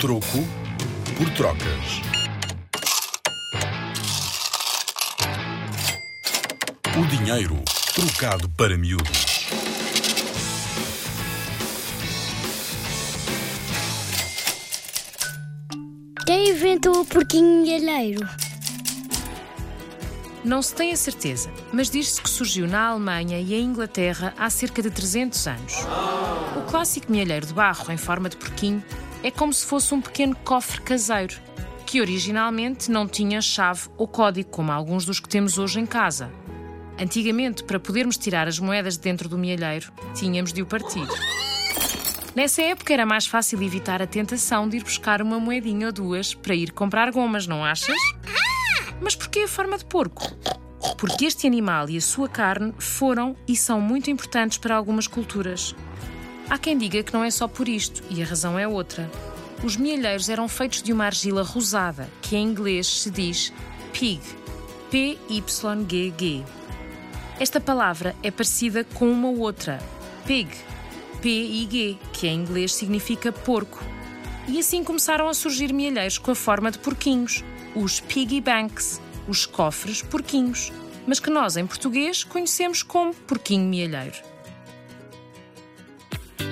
Troco por trocas. O dinheiro trocado para miúdos. Quem inventou o porquinho milheiro? Não se tem a certeza, mas diz-se que surgiu na Alemanha e em Inglaterra há cerca de 300 anos. O clássico mielheiro de barro em forma de porquinho é como se fosse um pequeno cofre caseiro, que originalmente não tinha chave ou código, como alguns dos que temos hoje em casa. Antigamente, para podermos tirar as moedas de dentro do mielheiro, tínhamos de o partir. Nessa época era mais fácil evitar a tentação de ir buscar uma moedinha ou duas para ir comprar gomas, não achas? Mas porquê a forma de porco? Porque este animal e a sua carne foram e são muito importantes para algumas culturas. Há quem diga que não é só por isto, e a razão é outra. Os mielheiros eram feitos de uma argila rosada, que em inglês se diz pig, P-Y-G-G. Esta palavra é parecida com uma outra, pig, P-I-G, que em inglês significa porco. E assim começaram a surgir mielheiros com a forma de porquinhos, os piggy banks, os cofres porquinhos, mas que nós em português conhecemos como porquinho mielheiro.